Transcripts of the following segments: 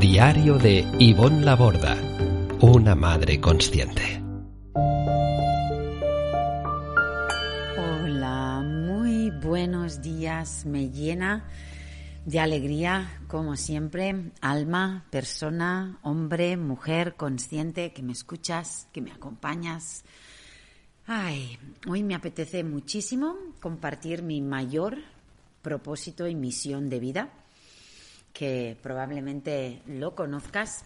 Diario de Ivonne Laborda, una madre consciente. Hola, muy buenos días. Me llena de alegría, como siempre, alma, persona, hombre, mujer, consciente, que me escuchas, que me acompañas. Ay, hoy me apetece muchísimo compartir mi mayor propósito y misión de vida que probablemente lo conozcas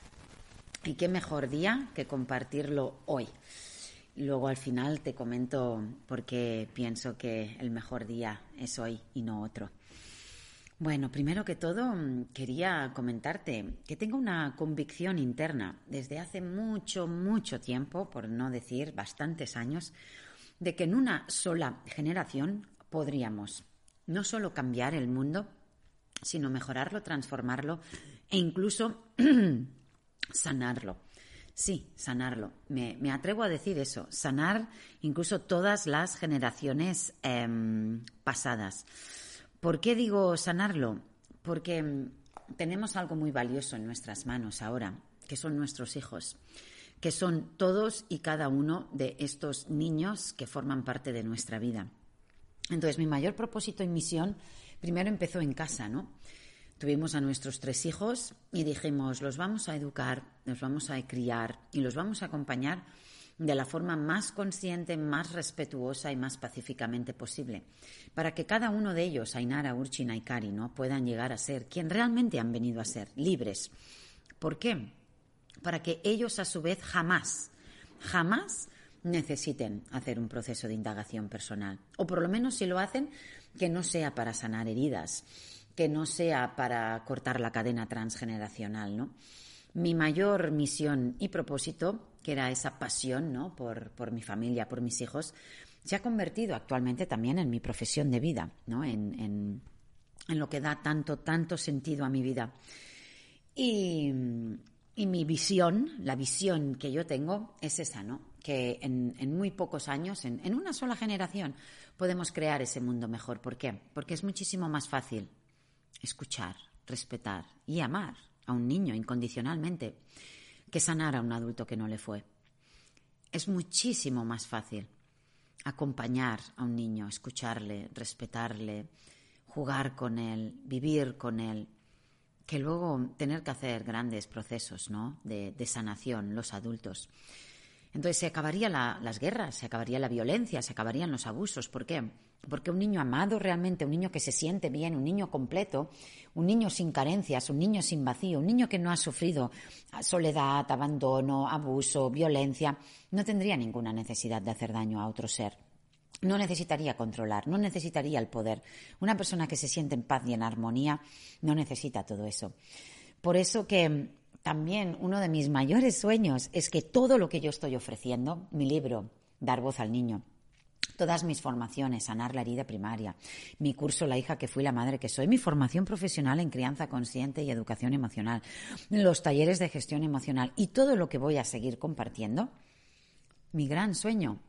y qué mejor día que compartirlo hoy. Luego al final te comento por qué pienso que el mejor día es hoy y no otro. Bueno, primero que todo quería comentarte que tengo una convicción interna desde hace mucho, mucho tiempo, por no decir bastantes años, de que en una sola generación podríamos no solo cambiar el mundo, sino mejorarlo, transformarlo e incluso sanarlo. Sí, sanarlo. Me, atrevo a decir eso, sanar incluso todas las generaciones em, pasadas. ¿Por qué digo sanarlo? Porque em, tenemos algo muy valioso en nuestras manos ahora, que son nuestros hijos, que son todos y cada uno de estos niños que forman parte de nuestra vida. Entonces, mi mayor propósito y misión primero empezó en casa, ¿no? Tuvimos a nuestros tres hijos y dijimos, los vamos a educar, los vamos a criar y los vamos a acompañar de la forma más consciente, más respetuosa y más pacíficamente posible, para que cada uno de ellos, Ainara, Urchina y Kari, ¿no? puedan llegar a ser quien realmente han venido a ser, libres. ¿Por qué? Para que ellos a su vez jamás, jamás necesiten hacer un proceso de indagación personal. O por lo menos si lo hacen, que no sea para sanar heridas, que no sea para cortar la cadena transgeneracional, ¿no? Mi mayor misión y propósito, que era esa pasión, ¿no? Por, por mi familia, por mis hijos, se ha convertido actualmente también en mi profesión de vida, ¿no? En, en, lo que da tanto, tanto sentido a mi vida. Y, y mi visión, la visión que yo tengo, es esa, ¿no? Que en, muy pocos años, en, en, una sola generación, podemos crear ese mundo mejor. ¿Por qué? Porque es muchísimo más fácil escuchar, respetar y amar a un niño incondicionalmente que sanar a un adulto que no le fue. Es muchísimo más fácil acompañar a un niño, escucharle, respetarle, jugar con él, vivir con él, que luego tener que hacer grandes procesos ¿no? de, sanación los adultos. Entonces se acabarían las guerras, se acabaría la violencia, se acabarían los abusos. ¿Por qué? Porque un niño amado realmente, un niño que se siente bien, un niño completo, un niño sin carencias, un niño sin vacío, un niño que no ha sufrido soledad, abandono, abuso, violencia, no tendría ninguna necesidad de hacer daño a otro ser no necesitaría controlar, no necesitaría el poder. Una persona que se siente en paz y en armonía no necesita todo eso. Por eso que también uno de mis mayores sueños es que todo lo que yo estoy ofreciendo, mi libro, Dar voz al niño, todas mis formaciones, sanar la herida primaria, mi curso La hija que fui, la madre que soy, mi formación profesional en crianza consciente y educación emocional, los talleres de gestión emocional y todo lo que voy a seguir compartiendo, mi gran sueño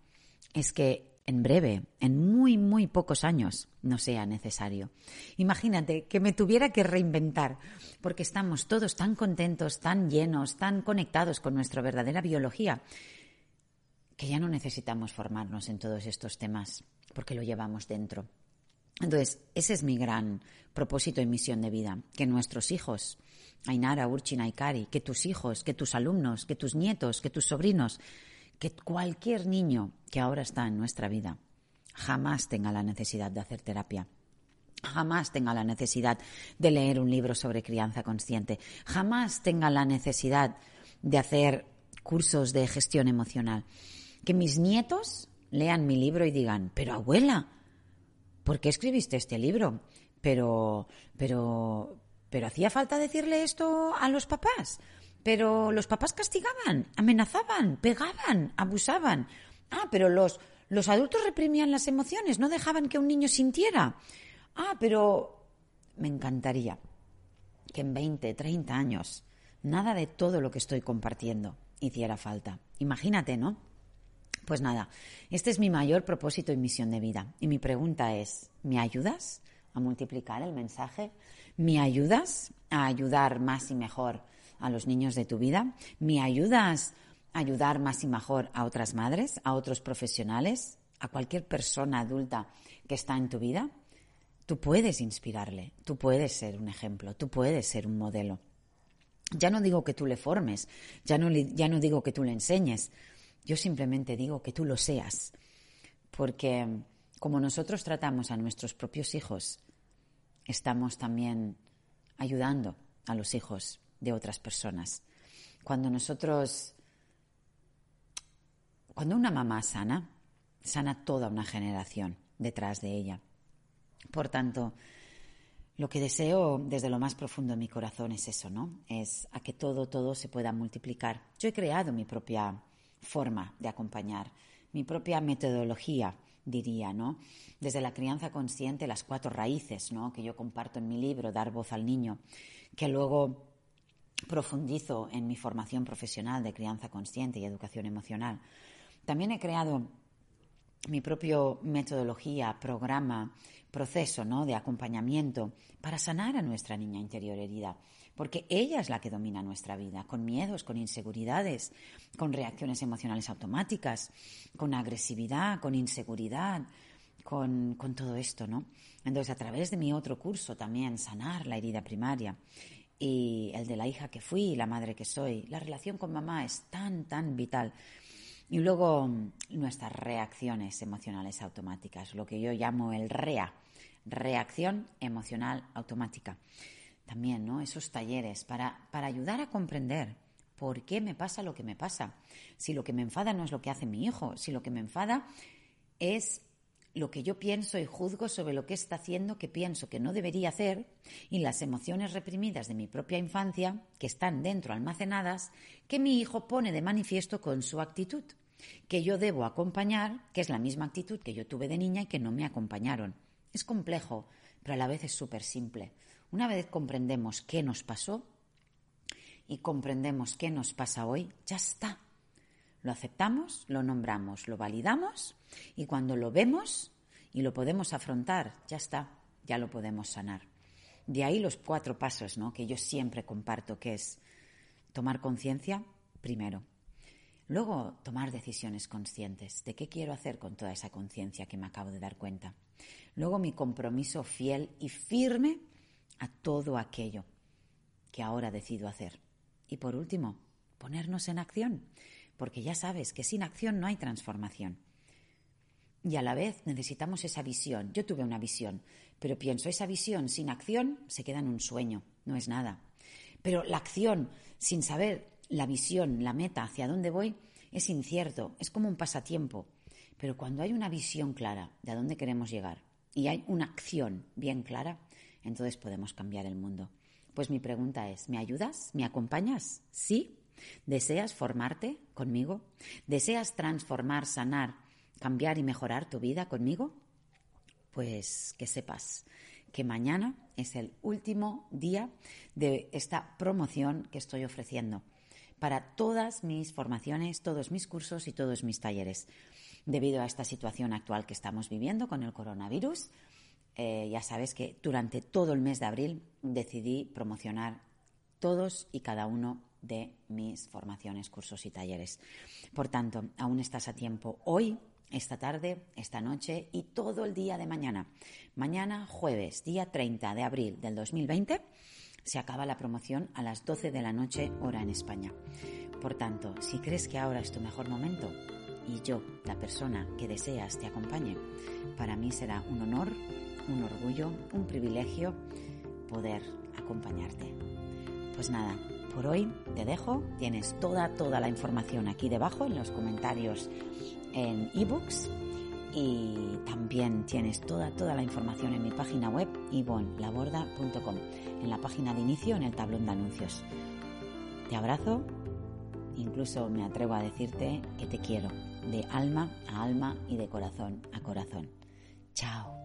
es que en breve, en muy, muy pocos años, no sea necesario. Imagínate que me tuviera que reinventar, porque estamos todos tan contentos, tan llenos, tan conectados con nuestra verdadera biología, que ya no necesitamos formarnos en todos estos temas, porque lo llevamos dentro. Entonces, ese es mi gran propósito y misión de vida, que nuestros hijos, Ainara, Urchina y que tus hijos, que tus alumnos, que tus nietos, que tus sobrinos, que cualquier niño que ahora está en nuestra vida jamás tenga la necesidad de hacer terapia. Jamás tenga la necesidad de leer un libro sobre crianza consciente. Jamás tenga la necesidad de hacer cursos de gestión emocional. Que mis nietos lean mi libro y digan, pero abuela, ¿por qué escribiste este libro? Pero, pero, Pero hacía falta decirle esto a los papás. Pero los papás castigaban, amenazaban, pegaban, abusaban. Ah, pero los, los adultos reprimían las emociones, no dejaban que un niño sintiera. Ah, pero me encantaría que en 20, 30 años nada de todo lo que estoy compartiendo hiciera falta. Imagínate, ¿no? Pues nada, este es mi mayor propósito y misión de vida. Y mi pregunta es, ¿me ayudas a multiplicar el mensaje? ¿Me ayudas a ayudar más y mejor a los niños de tu vida? ¿Me ayudas a ayudar más y mejor a otras madres, a otros profesionales, a cualquier persona adulta que está en tu vida? Tú puedes inspirarle, tú puedes ser un ejemplo, tú puedes ser un modelo. Ya no digo que tú le formes, ya no, digo que tú le enseñes, yo simplemente digo que tú lo seas, porque como nosotros tratamos a nuestros propios hijos, estamos también ayudando a los hijos de otras personas. Cuando nosotros, cuando una mamá sana, sana toda una generación detrás de ella. Por tanto, lo que deseo desde lo más profundo de mi corazón es eso, ¿no? Es a que todo, todo se pueda multiplicar. Yo he creado mi propia forma de acompañar, mi propia metodología, diría, ¿no? Desde la crianza consciente, las cuatro raíces, ¿no? Que yo comparto en mi libro, Dar voz al niño, que luego profundizo en mi formación profesional de crianza consciente y educación emocional. También he creado mi propia metodología, programa, proceso ¿no? de acompañamiento para sanar a nuestra niña interior herida, porque ella es la que domina nuestra vida, con miedos, con inseguridades, con reacciones emocionales automáticas, con agresividad, con inseguridad, con, con todo esto, ¿no? Entonces, a través de mi otro curso también, Sanar la herida primaria, y el de la hija que fui, la madre que soy, la relación con mamá es tan, tan vital. Y luego nuestras reacciones emocionales automáticas, lo que yo llamo el REA, reacción emocional automática. También, ¿no? Esos talleres para, para ayudar a comprender por qué me pasa lo que me pasa. Si lo que me enfada no es lo que hace mi hijo, si lo que me enfada es lo que yo pienso y juzgo sobre lo que está haciendo que pienso que no debería hacer y las emociones reprimidas de mi propia infancia que están dentro almacenadas que mi hijo pone de manifiesto con su actitud, que yo debo acompañar, que es la misma actitud que yo tuve de niña y que no me acompañaron. Es complejo, pero a la vez es súper simple. Una vez comprendemos qué nos pasó y comprendemos qué nos pasa hoy, ya está. Lo aceptamos, lo nombramos, lo validamos y cuando lo vemos y lo podemos afrontar, ya está, ya lo podemos sanar. De ahí los cuatro pasos ¿no? que yo siempre comparto, que es tomar conciencia primero. Luego, tomar decisiones conscientes de qué quiero hacer con toda esa conciencia que me acabo de dar cuenta. Luego, mi compromiso fiel y firme a todo aquello que ahora decido hacer. Y por último, ponernos en acción, porque ya sabes que sin acción no hay transformación. Y a la vez necesitamos esa visión. Yo tuve una visión, pero pienso, esa visión sin acción se queda en un sueño, no es nada. Pero la acción sin saber la visión, la meta, hacia dónde voy, es incierto, es como un pasatiempo. Pero cuando hay una visión clara de a dónde queremos llegar y hay una acción bien clara, entonces podemos cambiar el mundo. Pues mi pregunta es, ¿me ayudas? ¿Me acompañas? ¿Sí? ¿Deseas formarte conmigo? ¿Deseas transformar, sanar, cambiar y mejorar tu vida conmigo? Pues que sepas que mañana es el último día de esta promoción que estoy ofreciendo para todas mis formaciones, todos mis cursos y todos mis talleres. Debido a esta situación actual que estamos viviendo con el coronavirus, eh, ya sabes que durante todo el mes de abril decidí promocionar todos y cada uno de mis formaciones, cursos y talleres. Por tanto, aún estás a tiempo hoy, esta tarde, esta noche y todo el día de mañana. Mañana, jueves, día 30 de abril del 2020, se acaba la promoción a las 12 de la noche, hora en España. Por tanto, si crees que ahora es tu mejor momento y yo, la persona que deseas, te acompañe, para mí será un honor un orgullo, un privilegio poder acompañarte. Pues nada, por hoy te dejo, tienes toda, toda la información aquí debajo en los comentarios en ebooks y también tienes toda, toda la información en mi página web ivonlaborda.com, en la página de inicio, en el tablón de anuncios. Te abrazo, incluso me atrevo a decirte que te quiero, de alma a alma y de corazón a corazón. Chao.